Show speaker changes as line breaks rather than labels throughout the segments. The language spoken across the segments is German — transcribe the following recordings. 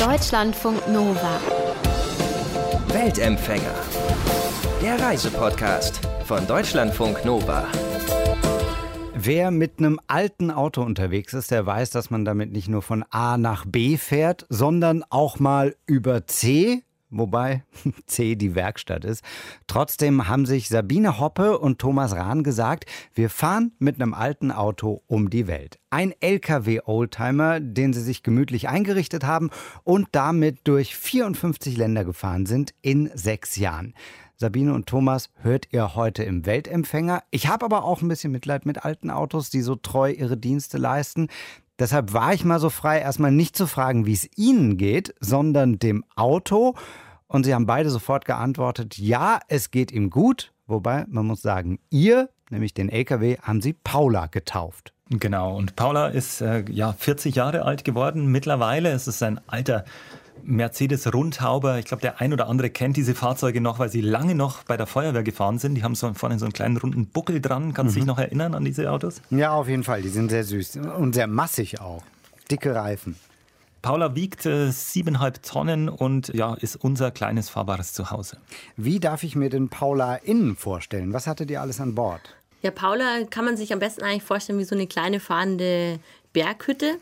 Deutschlandfunk Nova.
Weltempfänger. Der Reisepodcast von Deutschlandfunk Nova.
Wer mit einem alten Auto unterwegs ist, der weiß, dass man damit nicht nur von A nach B fährt, sondern auch mal über C, wobei C die Werkstatt ist. Trotzdem haben sich Sabine Hoppe und Thomas Rahn gesagt, wir fahren mit einem alten Auto um die Welt. Ein LKW-Oldtimer, den sie sich gemütlich eingerichtet haben und damit durch 54 Länder gefahren sind in sechs Jahren. Sabine und Thomas hört ihr heute im Weltempfänger. Ich habe aber auch ein bisschen Mitleid mit alten Autos, die so treu ihre Dienste leisten. Deshalb war ich mal so frei, erstmal nicht zu fragen, wie es Ihnen geht, sondern dem Auto. Und sie haben beide sofort geantwortet, ja, es geht ihm gut. Wobei, man muss sagen, ihr, nämlich den LKW, haben sie Paula getauft.
Genau, und Paula ist äh, ja 40 Jahre alt geworden mittlerweile. Es ist ein alter Mercedes Rundhauber. Ich glaube, der ein oder andere kennt diese Fahrzeuge noch, weil sie lange noch bei der Feuerwehr gefahren sind. Die haben so vorne so einen kleinen runden Buckel dran. Kannst du mhm. dich noch erinnern an diese Autos?
Ja, auf jeden Fall. Die sind sehr süß und sehr massig auch. Dicke Reifen.
Paula wiegt äh, siebeneinhalb Tonnen und ja, ist unser kleines fahrbares Zuhause.
Wie darf ich mir denn Paula innen vorstellen? Was hattet ihr alles an Bord?
Ja, Paula kann man sich am besten eigentlich vorstellen wie so eine kleine fahrende Berghütte.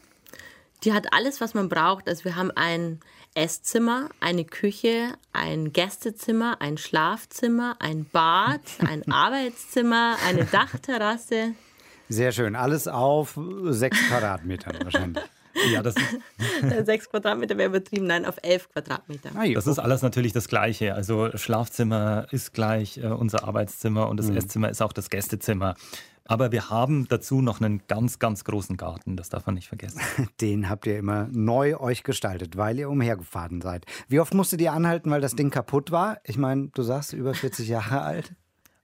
Die hat alles, was man braucht. Also wir haben ein Esszimmer, eine Küche, ein Gästezimmer, ein Schlafzimmer, ein Bad, ein Arbeitszimmer, eine Dachterrasse.
Sehr schön. Alles auf sechs Quadratmetern wahrscheinlich.
Ja, das
Sechs Quadratmeter wäre übertrieben, nein, auf elf Quadratmeter.
Ah, das ist alles natürlich das Gleiche. Also Schlafzimmer ist gleich äh, unser Arbeitszimmer und das mhm. Esszimmer ist auch das Gästezimmer. Aber wir haben dazu noch einen ganz, ganz großen Garten, das darf man nicht vergessen.
Den habt ihr immer neu euch gestaltet, weil ihr umhergefahren seid. Wie oft musstet ihr anhalten, weil das Ding kaputt war? Ich meine, du sagst, über 40 Jahre alt.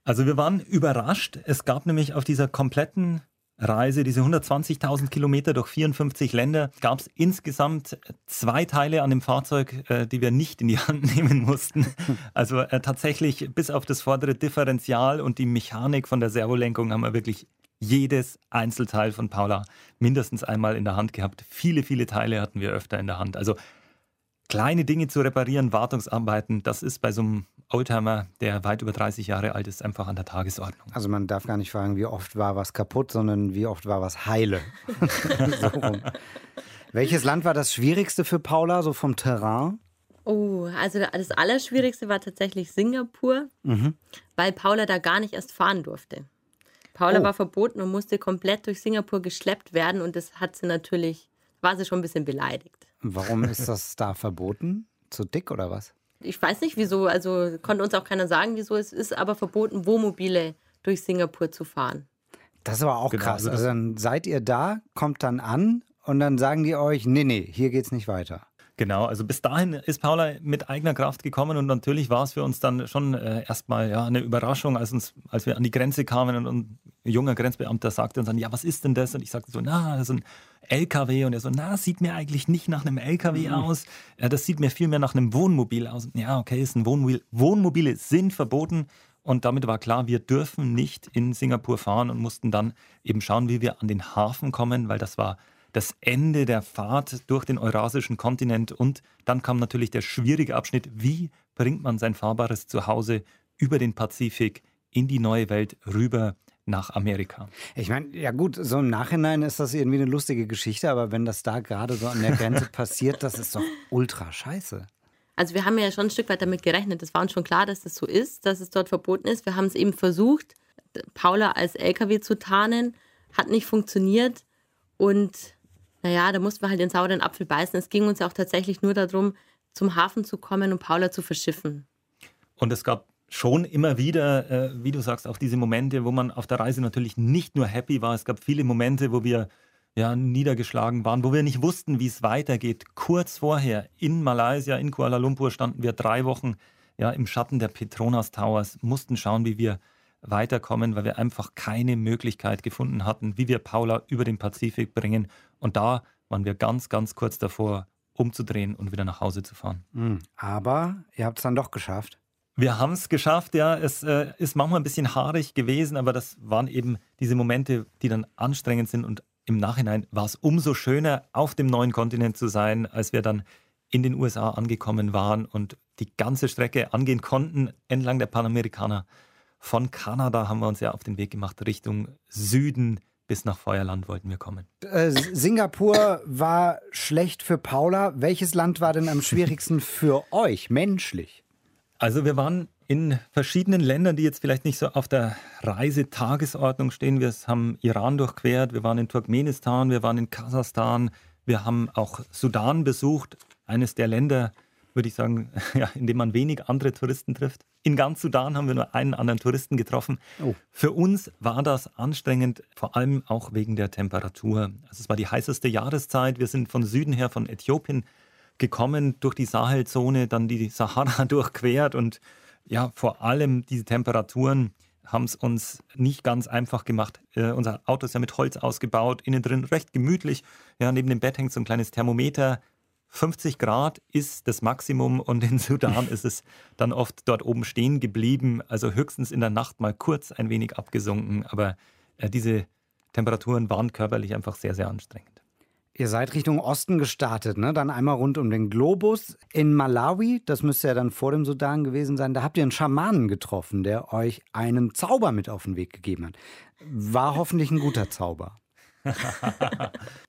Also wir waren überrascht. Es gab nämlich auf dieser kompletten Reise, diese 120.000 Kilometer durch 54 Länder, gab es insgesamt zwei Teile an dem Fahrzeug, äh, die wir nicht in die Hand nehmen mussten. Also äh, tatsächlich bis auf das vordere Differential und die Mechanik von der Servolenkung haben wir wirklich jedes Einzelteil von Paula mindestens einmal in der Hand gehabt. Viele, viele Teile hatten wir öfter in der Hand. Also kleine Dinge zu reparieren, Wartungsarbeiten, das ist bei so einem Oldtimer, der weit über 30 Jahre alt ist, einfach an der Tagesordnung.
Also man darf gar nicht fragen, wie oft war was kaputt, sondern wie oft war was heile. so Welches Land war das schwierigste für Paula, so vom Terrain?
Oh, also das Allerschwierigste war tatsächlich Singapur, mhm. weil Paula da gar nicht erst fahren durfte. Paula oh. war verboten und musste komplett durch Singapur geschleppt werden und das hat sie natürlich, war sie schon ein bisschen beleidigt.
Warum ist das da verboten? Zu dick oder was?
Ich weiß nicht wieso, also konnte uns auch keiner sagen, wieso. Es ist aber verboten, Wohnmobile durch Singapur zu fahren.
Das ist aber auch genau, krass. Also dann seid ihr da, kommt dann an und dann sagen die euch, nee, nee, hier geht's nicht weiter.
Genau, also bis dahin ist Paula mit eigener Kraft gekommen und natürlich war es für uns dann schon äh, erstmal ja, eine Überraschung, als, uns, als wir an die Grenze kamen und, und ein junger Grenzbeamter sagte uns dann, ja, was ist denn das? Und ich sagte so, na, das ist ein LKW. Und er so, na, sieht mir eigentlich nicht nach einem LKW mhm. aus. Das sieht mir vielmehr nach einem Wohnmobil aus. Ja, okay, ist ein Wohnmobil. Wohnmobile sind verboten. Und damit war klar, wir dürfen nicht in Singapur fahren und mussten dann eben schauen, wie wir an den Hafen kommen, weil das war das Ende der Fahrt durch den eurasischen Kontinent und dann kam natürlich der schwierige Abschnitt, wie bringt man sein fahrbares Zuhause über den Pazifik in die neue Welt rüber nach Amerika.
Ich meine, ja gut, so im Nachhinein ist das irgendwie eine lustige Geschichte, aber wenn das da gerade so an der Grenze passiert, das ist doch ultra scheiße.
Also wir haben ja schon ein Stück weit damit gerechnet. Es war uns schon klar, dass das so ist, dass es dort verboten ist. Wir haben es eben versucht, Paula als LKW zu tarnen, hat nicht funktioniert und naja, da mussten wir halt den sauren Apfel beißen. Es ging uns ja auch tatsächlich nur darum, zum Hafen zu kommen und Paula zu verschiffen.
Und es gab schon immer wieder, äh, wie du sagst, auch diese Momente, wo man auf der Reise natürlich nicht nur happy war. Es gab viele Momente, wo wir ja, niedergeschlagen waren, wo wir nicht wussten, wie es weitergeht. Kurz vorher in Malaysia, in Kuala Lumpur, standen wir drei Wochen ja, im Schatten der Petronas Towers, mussten schauen, wie wir weiterkommen, weil wir einfach keine Möglichkeit gefunden hatten, wie wir Paula über den Pazifik bringen. Und da waren wir ganz, ganz kurz davor, umzudrehen und wieder nach Hause zu fahren.
Hm, aber ihr habt es dann doch geschafft.
Wir haben es geschafft, ja. Es äh, ist manchmal ein bisschen haarig gewesen, aber das waren eben diese Momente, die dann anstrengend sind. Und im Nachhinein war es umso schöner, auf dem neuen Kontinent zu sein, als wir dann in den USA angekommen waren und die ganze Strecke angehen konnten entlang der Panamerikaner. Von Kanada haben wir uns ja auf den Weg gemacht Richtung Süden. Bis nach Feuerland wollten wir kommen.
Äh, Singapur war schlecht für Paula. Welches Land war denn am schwierigsten für euch, menschlich?
Also wir waren in verschiedenen Ländern, die jetzt vielleicht nicht so auf der Reisetagesordnung stehen. Wir haben Iran durchquert, wir waren in Turkmenistan, wir waren in Kasachstan, wir haben auch Sudan besucht, eines der Länder, würde ich sagen, ja, in dem man wenig andere Touristen trifft. In ganz Sudan haben wir nur einen anderen Touristen getroffen. Oh. Für uns war das anstrengend, vor allem auch wegen der Temperatur. Also es war die heißeste Jahreszeit. Wir sind von Süden her, von Äthiopien gekommen, durch die Sahelzone, dann die Sahara durchquert und ja, vor allem diese Temperaturen haben es uns nicht ganz einfach gemacht. Äh, unser Auto ist ja mit Holz ausgebaut, innen drin recht gemütlich. Ja, neben dem Bett hängt so ein kleines Thermometer. 50 Grad ist das Maximum und in Sudan ist es dann oft dort oben stehen geblieben. Also höchstens in der Nacht mal kurz ein wenig abgesunken. Aber äh, diese Temperaturen waren körperlich einfach sehr, sehr anstrengend.
Ihr seid Richtung Osten gestartet, ne? Dann einmal rund um den Globus. In Malawi, das müsste ja dann vor dem Sudan gewesen sein, da habt ihr einen Schamanen getroffen, der euch einen Zauber mit auf den Weg gegeben hat. War hoffentlich ein guter Zauber.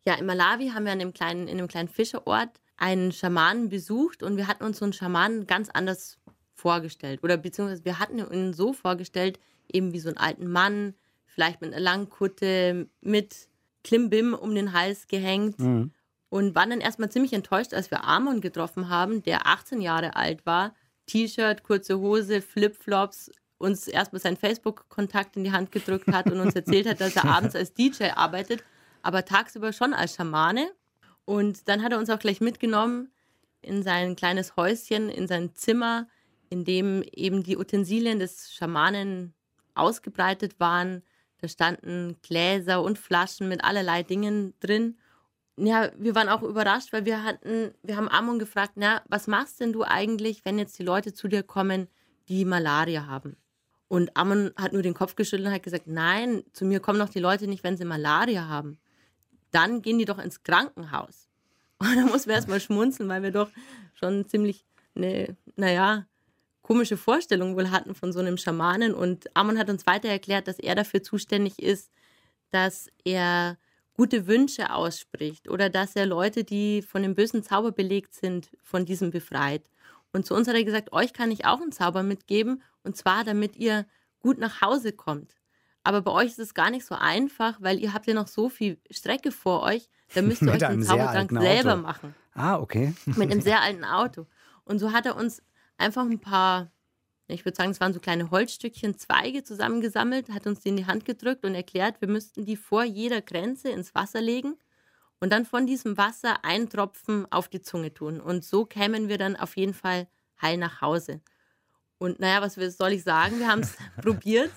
ja, in Malawi haben wir in einem kleinen, in einem kleinen Fischerort einen Schamanen besucht und wir hatten uns so einen Schamanen ganz anders vorgestellt. Oder beziehungsweise wir hatten ihn so vorgestellt, eben wie so einen alten Mann, vielleicht mit einer langen Kutte, mit Klimbim um den Hals gehängt mhm. und waren dann erstmal ziemlich enttäuscht, als wir Amon getroffen haben, der 18 Jahre alt war, T-Shirt, kurze Hose, Flipflops, uns erstmal seinen Facebook-Kontakt in die Hand gedrückt hat und uns erzählt hat, dass er abends als DJ arbeitet, aber tagsüber schon als Schamane. Und dann hat er uns auch gleich mitgenommen in sein kleines Häuschen, in sein Zimmer, in dem eben die Utensilien des Schamanen ausgebreitet waren. Da standen Gläser und Flaschen mit allerlei Dingen drin. Ja, wir waren auch überrascht, weil wir hatten, wir haben Amon gefragt, na, was machst denn du eigentlich, wenn jetzt die Leute zu dir kommen, die Malaria haben? Und Amon hat nur den Kopf geschüttelt und hat gesagt, nein, zu mir kommen doch die Leute nicht, wenn sie Malaria haben. Dann gehen die doch ins Krankenhaus. Und da mussten wir erstmal schmunzeln, weil wir doch schon ziemlich eine, naja, komische Vorstellung wohl hatten von so einem Schamanen. Und Amon hat uns weiter erklärt, dass er dafür zuständig ist, dass er gute Wünsche ausspricht oder dass er Leute, die von dem bösen Zauber belegt sind, von diesem befreit. Und zu uns hat er gesagt, euch kann ich auch einen Zauber mitgeben, und zwar damit ihr gut nach Hause kommt. Aber bei euch ist es gar nicht so einfach, weil ihr habt ja noch so viel Strecke vor euch, da müsst ihr euch den Zaubertrank selber machen.
Ah, okay.
Mit einem sehr alten Auto. Und so hat er uns einfach ein paar, ich würde sagen, es waren so kleine Holzstückchen, Zweige zusammengesammelt, hat uns die in die Hand gedrückt und erklärt, wir müssten die vor jeder Grenze ins Wasser legen und dann von diesem Wasser einen Tropfen auf die Zunge tun. Und so kämen wir dann auf jeden Fall heil nach Hause. Und naja, was soll ich sagen? Wir haben es probiert.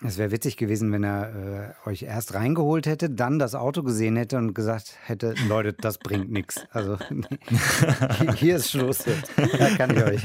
Es wäre witzig gewesen, wenn er äh, euch erst reingeholt hätte, dann das Auto gesehen hätte und gesagt hätte, Leute, das bringt nichts. Also hier ist Schluss. Da kann ich euch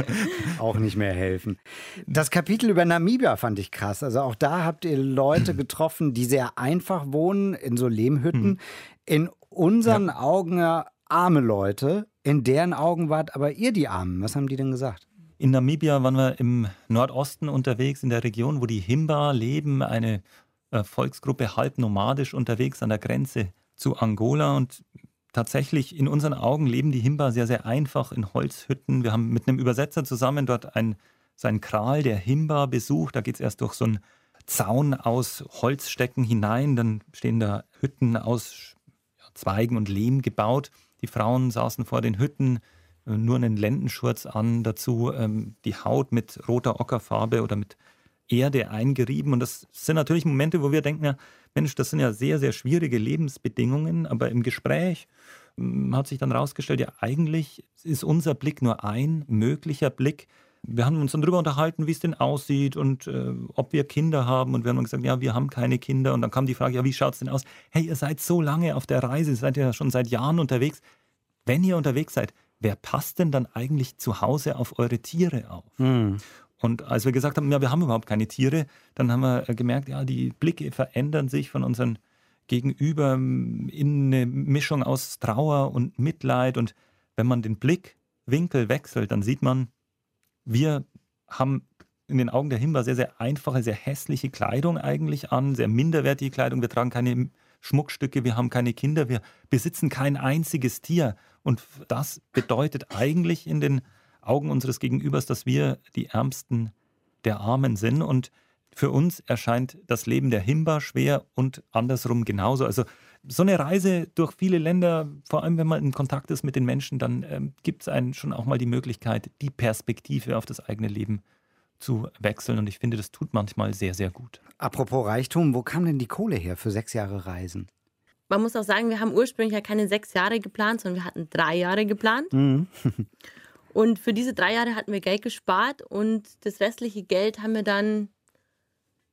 auch nicht mehr helfen. Das Kapitel über Namibia fand ich krass. Also auch da habt ihr Leute getroffen, die sehr einfach wohnen in so Lehmhütten. Hm. In unseren ja. Augen arme Leute, in deren Augen wart aber ihr die Armen. Was haben die denn gesagt?
In Namibia waren wir im Nordosten unterwegs, in der Region, wo die Himba leben, eine äh, Volksgruppe halb nomadisch unterwegs an der Grenze zu Angola. Und tatsächlich in unseren Augen leben die Himba sehr, sehr einfach in Holzhütten. Wir haben mit einem Übersetzer zusammen dort ein, so einen Kral der Himba besucht. Da geht es erst durch so einen Zaun aus Holzstecken hinein. Dann stehen da Hütten aus Zweigen und Lehm gebaut. Die Frauen saßen vor den Hütten, nur einen Lendenschurz an, dazu ähm, die Haut mit roter Ockerfarbe oder mit Erde eingerieben. Und das sind natürlich Momente, wo wir denken, ja, Mensch, das sind ja sehr, sehr schwierige Lebensbedingungen, aber im Gespräch ähm, hat sich dann herausgestellt, ja, eigentlich ist unser Blick nur ein möglicher Blick. Wir haben uns dann darüber unterhalten, wie es denn aussieht und äh, ob wir Kinder haben. Und wir haben gesagt, ja, wir haben keine Kinder. Und dann kam die Frage, ja, wie schaut es denn aus? Hey, ihr seid so lange auf der Reise, seid ja schon seit Jahren unterwegs. Wenn ihr unterwegs seid, wer passt denn dann eigentlich zu Hause auf eure Tiere auf? Mhm. Und als wir gesagt haben, ja, wir haben überhaupt keine Tiere, dann haben wir äh, gemerkt, ja, die Blicke verändern sich von unseren Gegenüber in eine Mischung aus Trauer und Mitleid. Und wenn man den Blick Winkel wechselt, dann sieht man, wir haben in den Augen der Himba sehr, sehr einfache, sehr hässliche Kleidung eigentlich an, sehr minderwertige Kleidung. Wir tragen keine Schmuckstücke, wir haben keine Kinder, wir besitzen kein einziges Tier. Und das bedeutet eigentlich in den Augen unseres Gegenübers, dass wir die Ärmsten der Armen sind. Und für uns erscheint das Leben der Himba schwer und andersrum genauso. Also so eine Reise durch viele Länder, vor allem wenn man in Kontakt ist mit den Menschen, dann ähm, gibt es einen schon auch mal die Möglichkeit, die Perspektive auf das eigene Leben zu wechseln. Und ich finde, das tut manchmal sehr, sehr gut.
Apropos Reichtum, wo kam denn die Kohle her für sechs Jahre Reisen?
Man muss auch sagen, wir haben ursprünglich ja keine sechs Jahre geplant, sondern wir hatten drei Jahre geplant. Mhm. und für diese drei Jahre hatten wir Geld gespart und das restliche Geld haben wir dann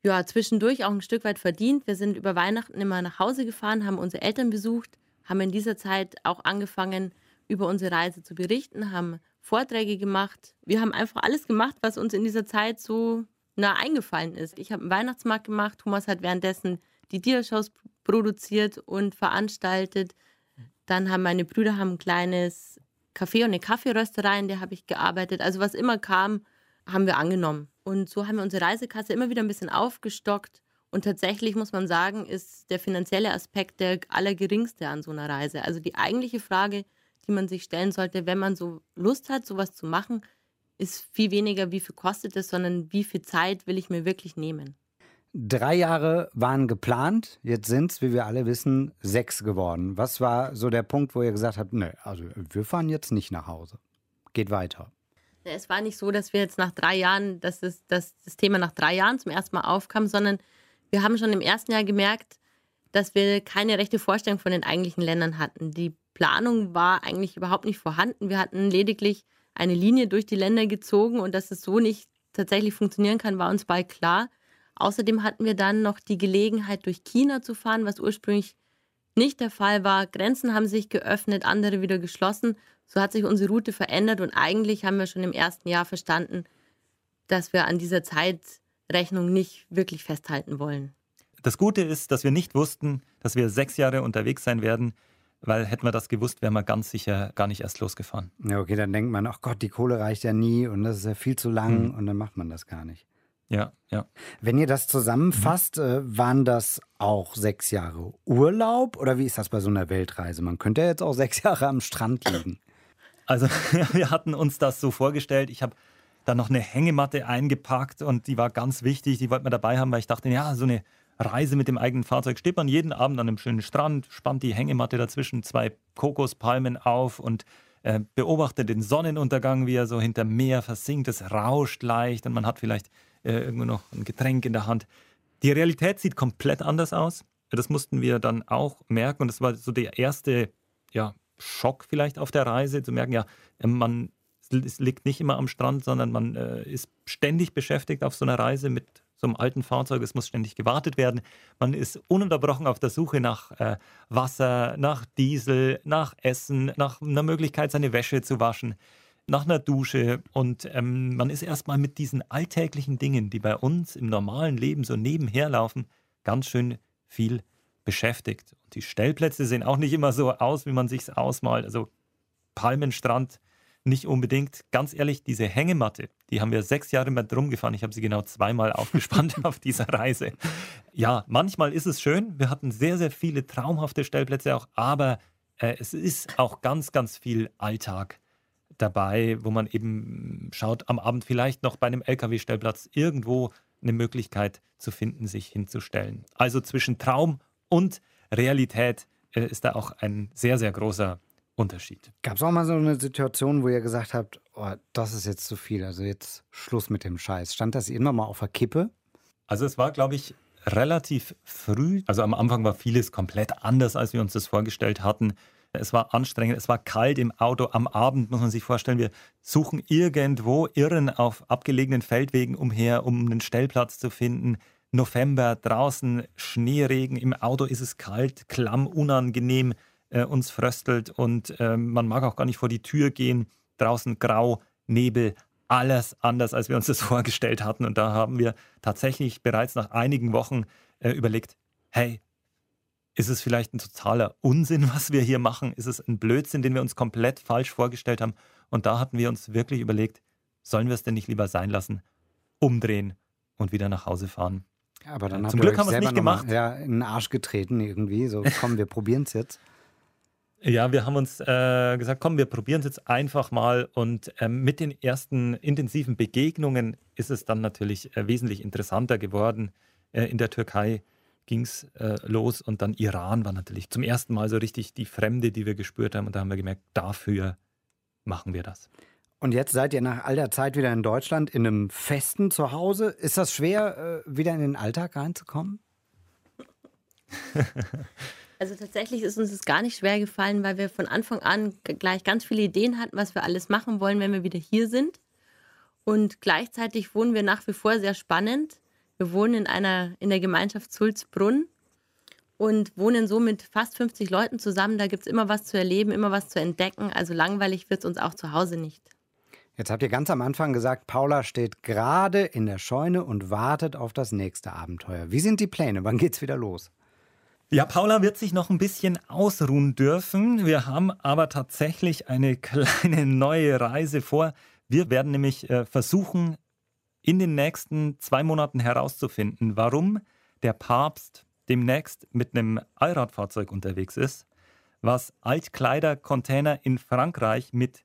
ja, zwischendurch auch ein Stück weit verdient. Wir sind über Weihnachten immer nach Hause gefahren, haben unsere Eltern besucht, haben in dieser Zeit auch angefangen, über unsere Reise zu berichten, haben Vorträge gemacht. Wir haben einfach alles gemacht, was uns in dieser Zeit so nah eingefallen ist. Ich habe einen Weihnachtsmarkt gemacht, Thomas hat währenddessen die Tiershows produziert und veranstaltet. Dann haben meine Brüder haben ein kleines Café und eine Kaffeerösterei, in der habe ich gearbeitet. Also was immer kam, haben wir angenommen. Und so haben wir unsere Reisekasse immer wieder ein bisschen aufgestockt. Und tatsächlich muss man sagen, ist der finanzielle Aspekt der allergeringste an so einer Reise. Also die eigentliche Frage, die man sich stellen sollte, wenn man so Lust hat, sowas zu machen, ist viel weniger, wie viel kostet es, sondern wie viel Zeit will ich mir wirklich nehmen.
Drei Jahre waren geplant, jetzt sind es, wie wir alle wissen, sechs geworden. Was war so der Punkt, wo ihr gesagt habt, ne, also wir fahren jetzt nicht nach Hause. Geht weiter.
Es war nicht so, dass wir jetzt nach drei Jahren, dass das, dass das Thema nach drei Jahren zum ersten Mal aufkam, sondern wir haben schon im ersten Jahr gemerkt, dass wir keine rechte Vorstellung von den eigentlichen Ländern hatten. Die Planung war eigentlich überhaupt nicht vorhanden. Wir hatten lediglich eine Linie durch die Länder gezogen und dass es so nicht tatsächlich funktionieren kann, war uns bald klar. Außerdem hatten wir dann noch die Gelegenheit, durch China zu fahren, was ursprünglich nicht der Fall war. Grenzen haben sich geöffnet, andere wieder geschlossen. So hat sich unsere Route verändert und eigentlich haben wir schon im ersten Jahr verstanden, dass wir an dieser Zeitrechnung nicht wirklich festhalten wollen.
Das Gute ist, dass wir nicht wussten, dass wir sechs Jahre unterwegs sein werden, weil hätten wir das gewusst, wären wir ganz sicher gar nicht erst losgefahren.
Ja, okay, dann denkt man, ach Gott, die Kohle reicht ja nie und das ist ja viel zu lang mhm. und dann macht man das gar nicht.
Ja, ja.
Wenn ihr das zusammenfasst, mhm. waren das auch sechs Jahre Urlaub oder wie ist das bei so einer Weltreise? Man könnte ja jetzt auch sechs Jahre am Strand liegen.
Also wir hatten uns das so vorgestellt. Ich habe dann noch eine Hängematte eingepackt und die war ganz wichtig. Die wollten wir dabei haben, weil ich dachte, ja, so eine Reise mit dem eigenen Fahrzeug steht man jeden Abend an einem schönen Strand, spannt die Hängematte dazwischen zwei Kokospalmen auf und äh, beobachtet den Sonnenuntergang, wie er so hinter Meer versinkt. Es rauscht leicht und man hat vielleicht äh, irgendwo noch ein Getränk in der Hand. Die Realität sieht komplett anders aus. Das mussten wir dann auch merken und das war so der erste ja, Schock vielleicht auf der Reise, zu merken, ja, man es liegt nicht immer am Strand, sondern man äh, ist ständig beschäftigt auf so einer Reise mit so einem alten Fahrzeug. Es muss ständig gewartet werden. Man ist ununterbrochen auf der Suche nach äh, Wasser, nach Diesel, nach Essen, nach einer Möglichkeit, seine Wäsche zu waschen, nach einer Dusche. Und ähm, man ist erstmal mit diesen alltäglichen Dingen, die bei uns im normalen Leben so nebenher laufen, ganz schön viel beschäftigt. Und die Stellplätze sehen auch nicht immer so aus, wie man sich ausmalt. Also Palmenstrand nicht unbedingt. Ganz ehrlich, diese Hängematte, die haben wir sechs Jahre mit rumgefahren. Ich habe sie genau zweimal aufgespannt auf dieser Reise. Ja, manchmal ist es schön. Wir hatten sehr, sehr viele traumhafte Stellplätze auch, aber äh, es ist auch ganz, ganz viel Alltag dabei, wo man eben schaut, am Abend vielleicht noch bei einem LKW-Stellplatz irgendwo eine Möglichkeit zu finden, sich hinzustellen. Also zwischen Traum und Realität äh, ist da auch ein sehr, sehr großer Unterschied.
Gab es auch mal so eine Situation, wo ihr gesagt habt, oh, das ist jetzt zu viel, also jetzt Schluss mit dem Scheiß. Stand das immer mal auf der Kippe?
Also es war, glaube ich, relativ früh. Also am Anfang war vieles komplett anders, als wir uns das vorgestellt hatten. Es war anstrengend, es war kalt im Auto. Am Abend muss man sich vorstellen, wir suchen irgendwo, irren auf abgelegenen Feldwegen umher, um einen Stellplatz zu finden. November, draußen Schneeregen, im Auto ist es kalt, klamm, unangenehm, äh, uns fröstelt und äh, man mag auch gar nicht vor die Tür gehen. Draußen grau, Nebel, alles anders, als wir uns das vorgestellt hatten. Und da haben wir tatsächlich bereits nach einigen Wochen äh, überlegt, hey, ist es vielleicht ein totaler Unsinn, was wir hier machen? Ist es ein Blödsinn, den wir uns komplett falsch vorgestellt haben? Und da hatten wir uns wirklich überlegt, sollen wir es denn nicht lieber sein lassen, umdrehen und wieder nach Hause fahren?
Aber dann
Zum Glück haben wir es nicht gemacht.
Mal, ja, in den Arsch getreten irgendwie. So, komm, wir probieren es jetzt.
Ja, wir haben uns äh, gesagt, komm, wir probieren es jetzt einfach mal. Und äh, mit den ersten intensiven Begegnungen ist es dann natürlich äh, wesentlich interessanter geworden. Äh, in der Türkei ging es äh, los und dann Iran war natürlich zum ersten Mal so richtig die Fremde, die wir gespürt haben. Und da haben wir gemerkt, dafür machen wir das.
Und jetzt seid ihr nach all der Zeit wieder in Deutschland in einem festen Zuhause. Ist das schwer, äh, wieder in den Alltag reinzukommen?
Also tatsächlich ist uns das gar nicht schwer gefallen, weil wir von Anfang an gleich ganz viele Ideen hatten, was wir alles machen wollen, wenn wir wieder hier sind. Und gleichzeitig wohnen wir nach wie vor sehr spannend. Wir wohnen in einer in der Gemeinschaft Sulzbrunn und wohnen so mit fast 50 Leuten zusammen. Da gibt es immer was zu erleben, immer was zu entdecken. Also langweilig wird es uns auch zu Hause nicht.
Jetzt habt ihr ganz am Anfang gesagt, Paula steht gerade in der Scheune und wartet auf das nächste Abenteuer. Wie sind die Pläne? Wann geht's wieder los?
Ja, Paula wird sich noch ein bisschen ausruhen dürfen. Wir haben aber tatsächlich eine kleine neue Reise vor. Wir werden nämlich äh, versuchen, in den nächsten zwei Monaten herauszufinden, warum der Papst demnächst mit einem Allradfahrzeug unterwegs ist, was Altkleidercontainer in Frankreich mit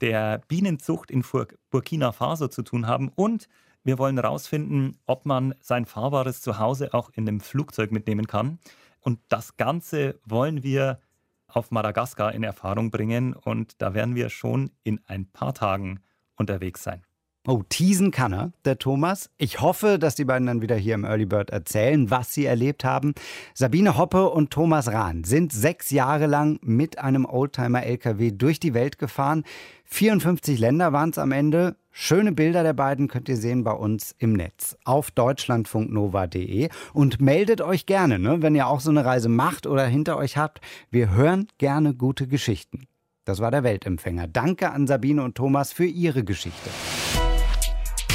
der Bienenzucht in Burkina Faso zu tun haben und wir wollen herausfinden, ob man sein fahrbares Zuhause auch in einem Flugzeug mitnehmen kann. Und das Ganze wollen wir auf Madagaskar in Erfahrung bringen und da werden wir schon in ein paar Tagen unterwegs sein.
Oh, teasen kann er, der Thomas. Ich hoffe, dass die beiden dann wieder hier im Early Bird erzählen, was sie erlebt haben. Sabine Hoppe und Thomas Rahn sind sechs Jahre lang mit einem Oldtimer-LKW durch die Welt gefahren. 54 Länder waren es am Ende. Schöne Bilder der beiden könnt ihr sehen bei uns im Netz auf deutschlandfunknova.de und meldet euch gerne, ne, wenn ihr auch so eine Reise macht oder hinter euch habt. Wir hören gerne gute Geschichten. Das war der Weltempfänger. Danke an Sabine und Thomas für ihre Geschichte.